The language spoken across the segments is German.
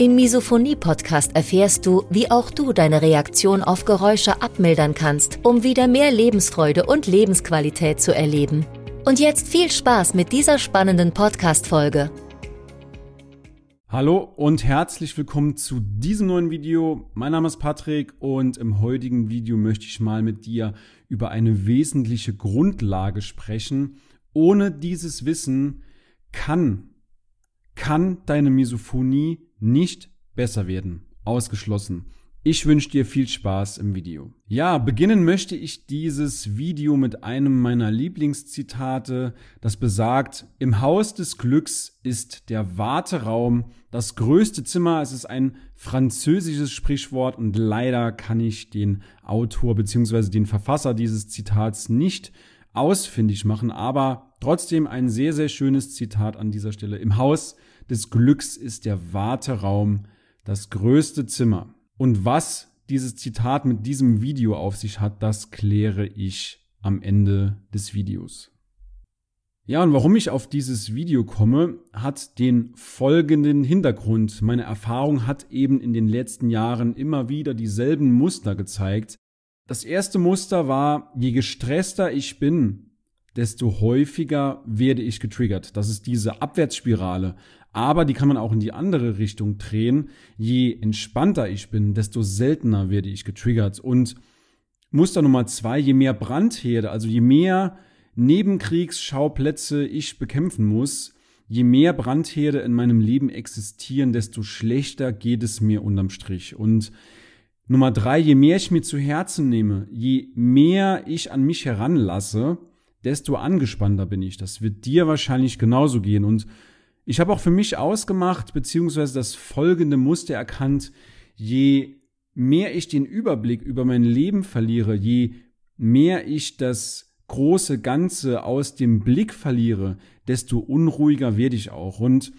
Im Misophonie-Podcast erfährst du, wie auch du deine Reaktion auf Geräusche abmildern kannst, um wieder mehr Lebensfreude und Lebensqualität zu erleben. Und jetzt viel Spaß mit dieser spannenden Podcast-Folge. Hallo und herzlich willkommen zu diesem neuen Video. Mein Name ist Patrick und im heutigen Video möchte ich mal mit dir über eine wesentliche Grundlage sprechen. Ohne dieses Wissen kann, kann deine Misophonie nicht besser werden. Ausgeschlossen. Ich wünsche dir viel Spaß im Video. Ja, beginnen möchte ich dieses Video mit einem meiner Lieblingszitate, das besagt, im Haus des Glücks ist der Warteraum das größte Zimmer. Es ist ein französisches Sprichwort und leider kann ich den Autor bzw. den Verfasser dieses Zitats nicht ausfindig machen, aber trotzdem ein sehr, sehr schönes Zitat an dieser Stelle. Im Haus des Glücks ist der Warteraum das größte Zimmer. Und was dieses Zitat mit diesem Video auf sich hat, das kläre ich am Ende des Videos. Ja, und warum ich auf dieses Video komme, hat den folgenden Hintergrund. Meine Erfahrung hat eben in den letzten Jahren immer wieder dieselben Muster gezeigt. Das erste Muster war, je gestresster ich bin, desto häufiger werde ich getriggert. Das ist diese Abwärtsspirale aber die kann man auch in die andere Richtung drehen. Je entspannter ich bin, desto seltener werde ich getriggert. Und Muster Nummer zwei, je mehr Brandherde, also je mehr Nebenkriegsschauplätze ich bekämpfen muss, je mehr Brandherde in meinem Leben existieren, desto schlechter geht es mir unterm Strich. Und Nummer drei, je mehr ich mir zu Herzen nehme, je mehr ich an mich heranlasse, desto angespannter bin ich. Das wird dir wahrscheinlich genauso gehen. Und ich habe auch für mich ausgemacht, beziehungsweise das folgende Muster erkannt, je mehr ich den Überblick über mein Leben verliere, je mehr ich das große Ganze aus dem Blick verliere, desto unruhiger werde ich auch. Und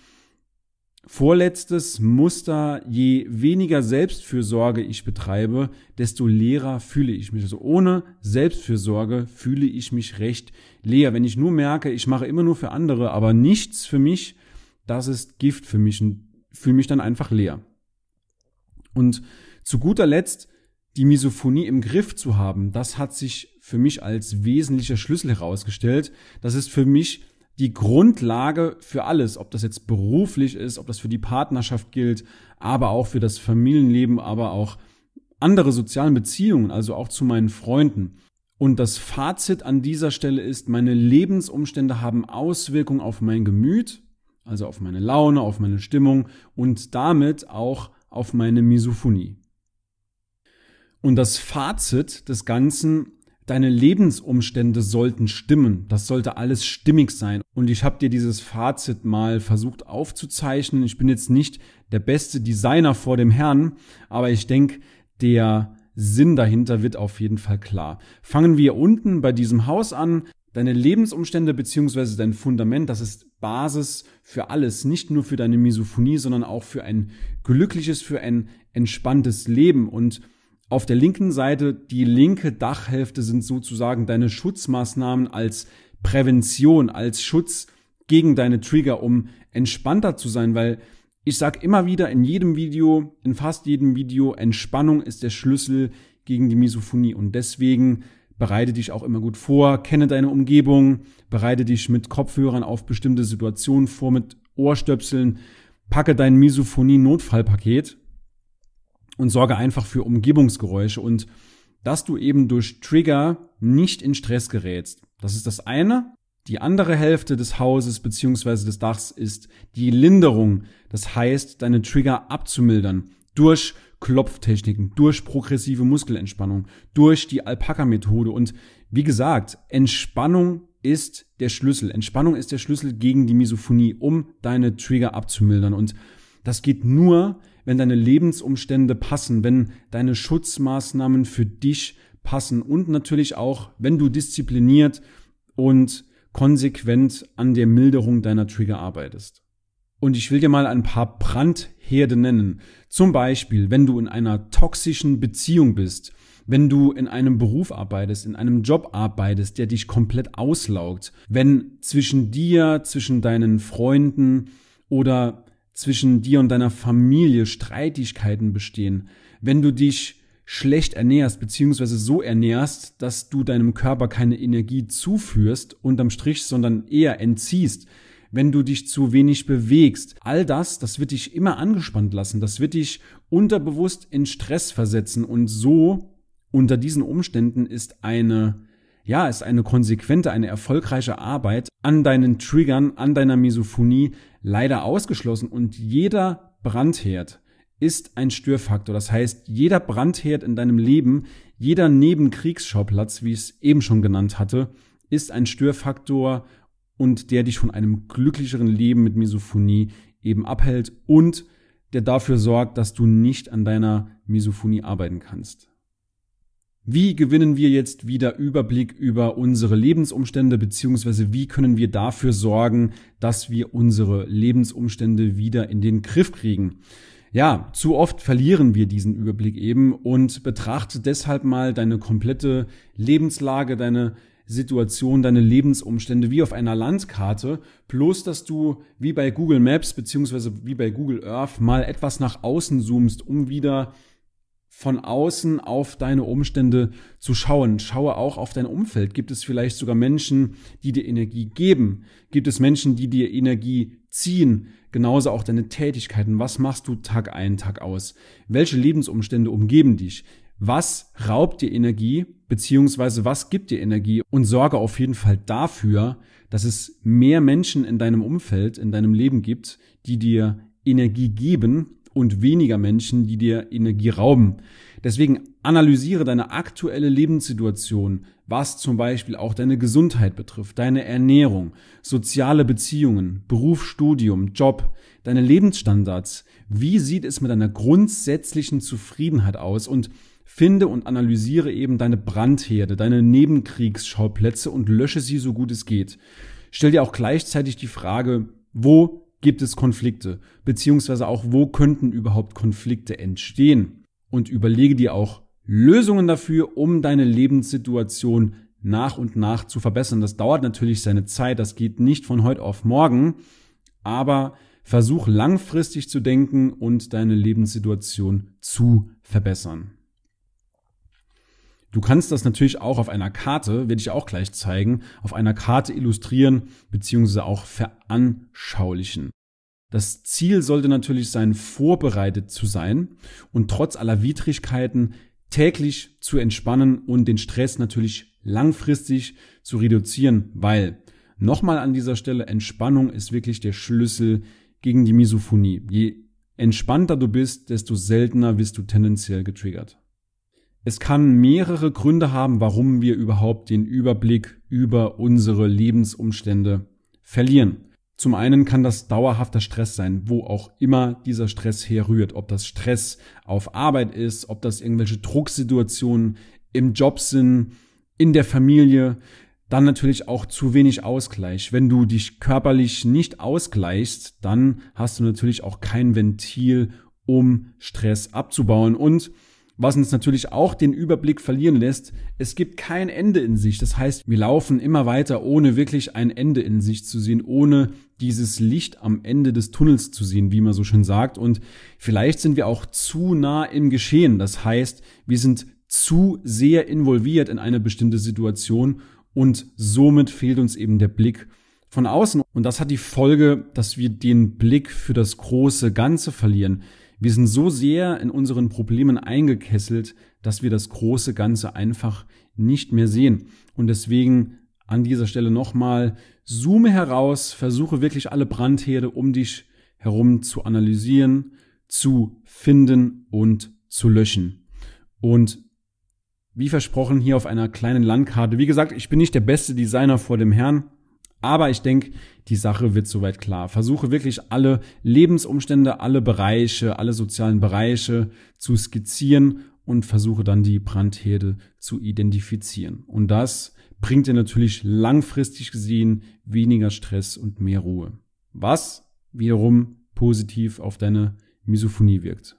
vorletztes Muster, je weniger Selbstfürsorge ich betreibe, desto leerer fühle ich mich. Also ohne Selbstfürsorge fühle ich mich recht leer. Wenn ich nur merke, ich mache immer nur für andere, aber nichts für mich, das ist Gift für mich und fühle mich dann einfach leer. Und zu guter Letzt, die Misophonie im Griff zu haben, das hat sich für mich als wesentlicher Schlüssel herausgestellt. Das ist für mich die Grundlage für alles, ob das jetzt beruflich ist, ob das für die Partnerschaft gilt, aber auch für das Familienleben, aber auch andere sozialen Beziehungen, also auch zu meinen Freunden. Und das Fazit an dieser Stelle ist, meine Lebensumstände haben Auswirkungen auf mein Gemüt, also auf meine Laune, auf meine Stimmung und damit auch auf meine Misophonie. Und das Fazit des Ganzen, deine Lebensumstände sollten stimmen, das sollte alles stimmig sein. Und ich habe dir dieses Fazit mal versucht aufzuzeichnen. Ich bin jetzt nicht der beste Designer vor dem Herrn, aber ich denke, der Sinn dahinter wird auf jeden Fall klar. Fangen wir unten bei diesem Haus an. Deine Lebensumstände beziehungsweise dein Fundament, das ist Basis für alles, nicht nur für deine Misophonie, sondern auch für ein glückliches, für ein entspanntes Leben. Und auf der linken Seite, die linke Dachhälfte sind sozusagen deine Schutzmaßnahmen als Prävention, als Schutz gegen deine Trigger, um entspannter zu sein, weil ich sag immer wieder in jedem Video, in fast jedem Video, Entspannung ist der Schlüssel gegen die Misophonie. Und deswegen bereite dich auch immer gut vor, kenne deine Umgebung, bereite dich mit Kopfhörern auf bestimmte Situationen vor, mit Ohrstöpseln, packe dein Misophonie-Notfallpaket und sorge einfach für Umgebungsgeräusche und dass du eben durch Trigger nicht in Stress gerätst. Das ist das eine. Die andere Hälfte des Hauses beziehungsweise des Dachs ist die Linderung. Das heißt, deine Trigger abzumildern durch Klopftechniken, durch progressive Muskelentspannung, durch die Alpaka-Methode. Und wie gesagt, Entspannung ist der Schlüssel. Entspannung ist der Schlüssel gegen die Misophonie, um deine Trigger abzumildern. Und Das geht nur, wenn deine Lebensumstände passen, wenn deine Schutzmaßnahmen für dich passen und natürlich auch, wenn du diszipliniert und konsequent an der Milderung deiner Trigger arbeitest. Und ich will dir mal ein paar Brandherde nennen. Zum Beispiel, wenn du in einer toxischen Beziehung bist, wenn du in einem Beruf arbeitest, in einem Job arbeitest, der dich komplett auslaugt, wenn zwischen dir, zwischen deinen Freunden oder zwischen dir und deiner Familie Streitigkeiten bestehen, wenn du dich schlecht ernährst, beziehungsweise so ernährst, dass du deinem Körper keine Energie zuführst, unterm Strich, sondern eher entziehst, wenn du dich zu wenig bewegst. All das, das wird dich immer angespannt lassen, das wird dich unterbewusst in Stress versetzen und so unter diesen Umständen ist eine ja, ist eine konsequente, eine erfolgreiche Arbeit an deinen Triggern, an deiner Misophonie leider ausgeschlossen und jeder Brandherd ist ein Störfaktor. Das heißt, jeder Brandherd in deinem Leben, jeder Nebenkriegsschauplatz, wie ich es eben schon genannt hatte, ist ein Störfaktor und der dich von einem glücklicheren Leben mit Misophonie eben abhält und der dafür sorgt, dass du nicht an deiner Misophonie arbeiten kannst. Wie gewinnen wir jetzt wieder Überblick über unsere Lebensumstände, beziehungsweise wie können wir dafür sorgen, dass wir unsere Lebensumstände wieder in den Griff kriegen? Ja, zu oft verlieren wir diesen Überblick eben und betrachte deshalb mal deine komplette Lebenslage, deine Situation, deine Lebensumstände wie auf einer Landkarte, bloß dass du wie bei Google Maps beziehungsweise wie bei Google Earth mal etwas nach außen zoomst, um wieder von außen auf deine Umstände zu schauen. Schaue auch auf dein Umfeld. Gibt es vielleicht sogar Menschen, die dir Energie geben? Gibt es Menschen, die dir Energie ziehen? Genauso auch deine Tätigkeiten. Was machst du Tag ein, Tag aus? Welche Lebensumstände umgeben dich? Was raubt dir Energie, beziehungsweise was gibt dir Energie? Und sorge auf jeden Fall dafür, dass es mehr Menschen in deinem Umfeld, in deinem Leben gibt, die dir Energie geben und weniger Menschen, die dir Energie rauben. Deswegen analysiere deine aktuelle Lebenssituation, was zum Beispiel auch deine Gesundheit betrifft, deine Ernährung, soziale Beziehungen, Beruf, Studium, Job, deine Lebensstandards. Wie sieht es mit deiner grundsätzlichen Zufriedenheit aus und finde und analysiere eben deine Brandherde, deine Nebenkriegsschauplätze und lösche sie so gut es geht. Stell dir auch gleichzeitig die Frage, wo gibt es Konflikte, beziehungsweise auch wo könnten überhaupt Konflikte entstehen und überlege dir auch Lösungen dafür, um deine Lebenssituation nach und nach zu verbessern. Das dauert natürlich seine Zeit, das geht nicht von heute auf morgen, aber versuch langfristig zu denken und deine Lebenssituation zu verbessern. Du kannst das natürlich auch auf einer Karte, werde ich auch gleich zeigen, auf einer Karte illustrieren bzw. auch veranschaulichen. Das Ziel sollte natürlich sein, vorbereitet zu sein und trotz aller Widrigkeiten täglich zu entspannen und den Stress natürlich langfristig zu reduzieren, weil nochmal an dieser Stelle Entspannung ist wirklich der Schlüssel gegen die Misophonie. Je entspannter du bist, desto seltener wirst du tendenziell getriggert. Es kann mehrere Gründe haben, warum wir überhaupt den Überblick über unsere Lebensumstände verlieren. Zum einen kann das dauerhafter Stress sein, wo auch immer dieser Stress herrührt. Ob das Stress auf Arbeit ist, ob das irgendwelche Drucksituationen im Job sind, in der Familie. Dann natürlich auch zu wenig Ausgleich. Wenn du dich körperlich nicht ausgleichst, dann hast du natürlich auch kein Ventil, um Stress abzubauen. Und was uns natürlich auch den Überblick verlieren lässt, es gibt kein Ende in sich. Das heißt, wir laufen immer weiter, ohne wirklich ein Ende in sich zu sehen, ohne dieses Licht am Ende des Tunnels zu sehen, wie man so schön sagt. Und vielleicht sind wir auch zu nah im Geschehen. Das heißt, wir sind zu sehr involviert in eine bestimmte Situation und somit fehlt uns eben der Blick von außen. Und das hat die Folge, dass wir den Blick für das große Ganze verlieren. Wir sind so sehr in unseren Problemen eingekesselt, dass wir das große Ganze einfach nicht mehr sehen. Und deswegen an dieser Stelle nochmal, zoome heraus, versuche wirklich alle Brandherde um dich herum zu analysieren, zu finden und zu löschen. Und wie versprochen hier auf einer kleinen Landkarte. Wie gesagt, ich bin nicht der beste Designer vor dem Herrn, Aber ich denke, die Sache wird soweit klar. Versuche wirklich alle Lebensumstände, alle Bereiche, alle sozialen Bereiche zu skizzieren und versuche dann die Brandherde zu identifizieren. Und das bringt dir natürlich langfristig gesehen weniger Stress und mehr Ruhe. Was wiederum positiv auf deine Misophonie wirkt.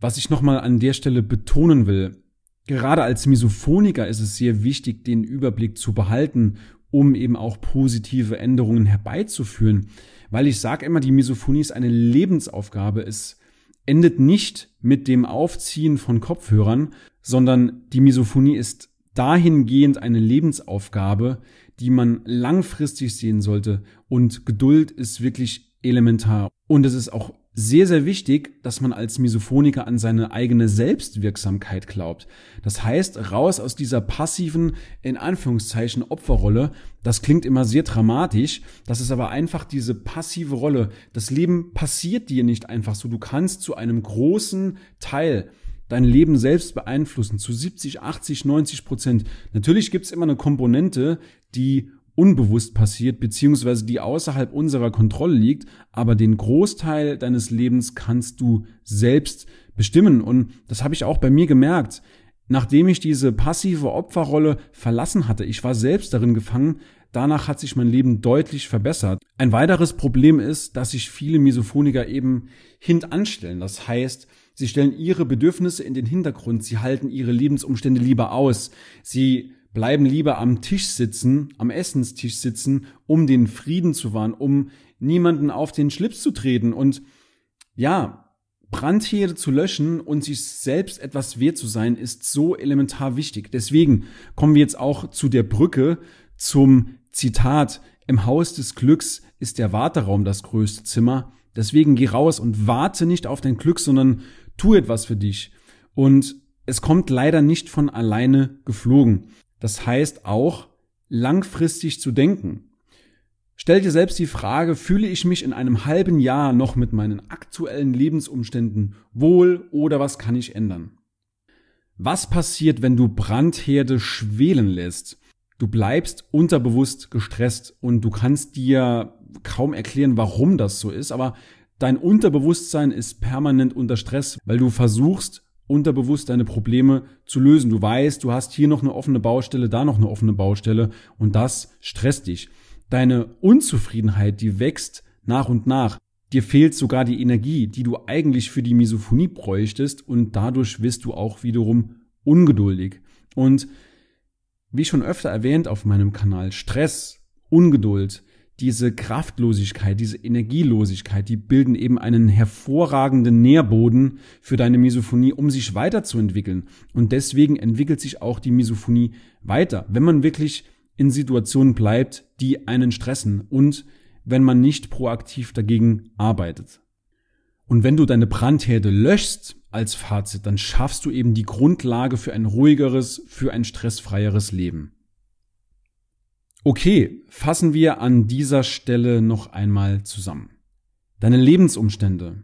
Was ich nochmal an der Stelle betonen will, gerade als Misophoniker ist es sehr wichtig, den Überblick zu behalten um eben auch positive Änderungen herbeizuführen. Weil ich sage immer, die Misophonie ist eine Lebensaufgabe. Es endet nicht mit dem Aufziehen von Kopfhörern, sondern die Misophonie ist dahingehend eine Lebensaufgabe, die man langfristig sehen sollte. Und Geduld ist wirklich elementar. Und es ist auch sehr, sehr wichtig, dass man als Misophoniker an seine eigene Selbstwirksamkeit glaubt. Das heißt, raus aus dieser passiven, in Anführungszeichen, Opferrolle. Das klingt immer sehr dramatisch. Das ist aber einfach diese passive Rolle. Das Leben passiert dir nicht einfach so. Du kannst zu einem großen Teil dein Leben selbst beeinflussen, zu 70, 80, 90 Prozent. Natürlich gibt es immer eine Komponente, die unbewusst passiert, beziehungsweise die außerhalb unserer Kontrolle liegt, aber den Großteil deines Lebens kannst du selbst bestimmen. Und das habe ich auch bei mir gemerkt. Nachdem ich diese passive Opferrolle verlassen hatte, ich war selbst darin gefangen, danach hat sich mein Leben deutlich verbessert. Ein weiteres Problem ist, dass sich viele Misophoniker eben hintanstellen. Das heißt, sie stellen ihre Bedürfnisse in den Hintergrund, sie halten ihre Lebensumstände lieber aus, sie bleiben lieber am Tisch sitzen, am Essenstisch sitzen, um den Frieden zu wahren, um niemanden auf den Schlips zu treten und ja, Brandherde zu löschen und sich selbst etwas wert zu sein, ist so elementar wichtig. Deswegen kommen wir jetzt auch zu der Brücke zum Zitat, im Haus des Glücks ist der Warteraum das größte Zimmer. Deswegen geh raus und warte nicht auf dein Glück, sondern tu etwas für dich. Und es kommt leider nicht von alleine geflogen. Das heißt auch, langfristig zu denken. Stell dir selbst die Frage, fühle ich mich in einem halben Jahr noch mit meinen aktuellen Lebensumständen wohl oder was kann ich ändern? Was passiert, wenn du Brandherde schwelen lässt? Du bleibst unterbewusst gestresst und du kannst dir kaum erklären, warum das so ist, aber dein Unterbewusstsein ist permanent unter Stress, weil du versuchst, unterbewusst deine Probleme zu lösen. Du weißt, du hast hier noch eine offene Baustelle, da noch eine offene Baustelle und das stresst dich. Deine Unzufriedenheit, die wächst nach und nach. Dir fehlt sogar die Energie, die du eigentlich für die Misophonie bräuchtest und dadurch wirst du auch wiederum ungeduldig. Und wie schon öfter erwähnt auf meinem Kanal, Stress, Ungeduld, diese Kraftlosigkeit, diese Energielosigkeit, die bilden eben einen hervorragenden Nährboden für deine Misophonie, um sich weiterzuentwickeln. Und deswegen entwickelt sich auch die Misophonie weiter, wenn man wirklich in Situationen bleibt, die einen stressen und wenn man nicht proaktiv dagegen arbeitet. Und wenn du deine Brandherde löschst als Fazit, dann schaffst du eben die Grundlage für ein ruhigeres, für ein stressfreieres Leben. Okay, fassen wir an dieser Stelle noch einmal zusammen. Deine Lebensumstände,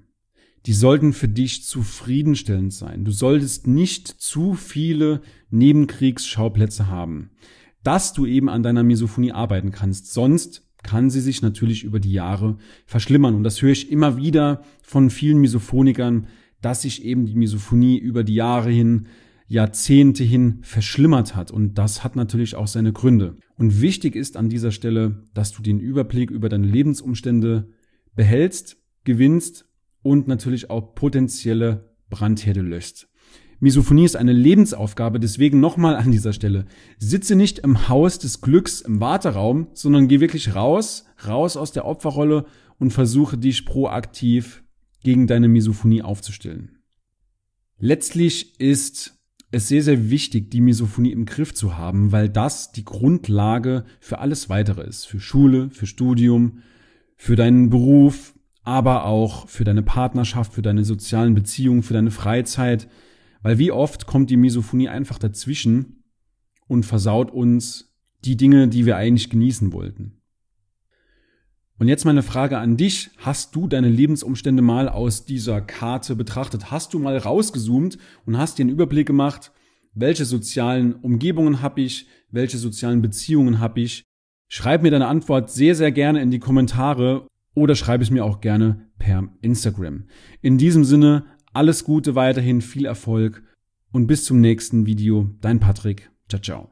die sollten für dich zufriedenstellend sein. Du solltest nicht zu viele Nebenkriegsschauplätze haben, dass du eben an deiner Misophonie arbeiten kannst. Sonst kann sie sich natürlich über die Jahre verschlimmern. Und das höre ich immer wieder von vielen Misophonikern, dass sich eben die Misophonie über die Jahre hin Jahrzehnte hin verschlimmert hat. Und das hat natürlich auch seine Gründe. Und wichtig ist an dieser Stelle, dass du den Überblick über deine Lebensumstände behältst, gewinnst und natürlich auch potenzielle Brandherde löscht. Misophonie ist eine Lebensaufgabe, deswegen nochmal an dieser Stelle. Sitze nicht im Haus des Glücks im Warteraum, sondern geh wirklich raus, raus aus der Opferrolle und versuche dich proaktiv gegen deine Misophonie aufzustellen. Letztlich ist es sehr, sehr wichtig, die Misophonie im Griff zu haben, weil das die Grundlage für alles weitere ist. Für Schule, für Studium, für deinen Beruf, aber auch für deine Partnerschaft, für deine sozialen Beziehungen, für deine Freizeit. Weil wie oft kommt die Misophonie einfach dazwischen und versaut uns die Dinge, die wir eigentlich genießen wollten. Und jetzt meine Frage an dich. Hast du deine Lebensumstände mal aus dieser Karte betrachtet? Hast du mal rausgezoomt und hast dir einen Überblick gemacht, welche sozialen Umgebungen habe ich, welche sozialen Beziehungen habe ich, Schreib mir deine Antwort sehr, sehr gerne in die Kommentare oder schreib es mir auch gerne per Instagram. In diesem Sinne, alles Gute weiterhin, viel Erfolg und bis zum nächsten Video. Dein Patrick. Ciao, ciao.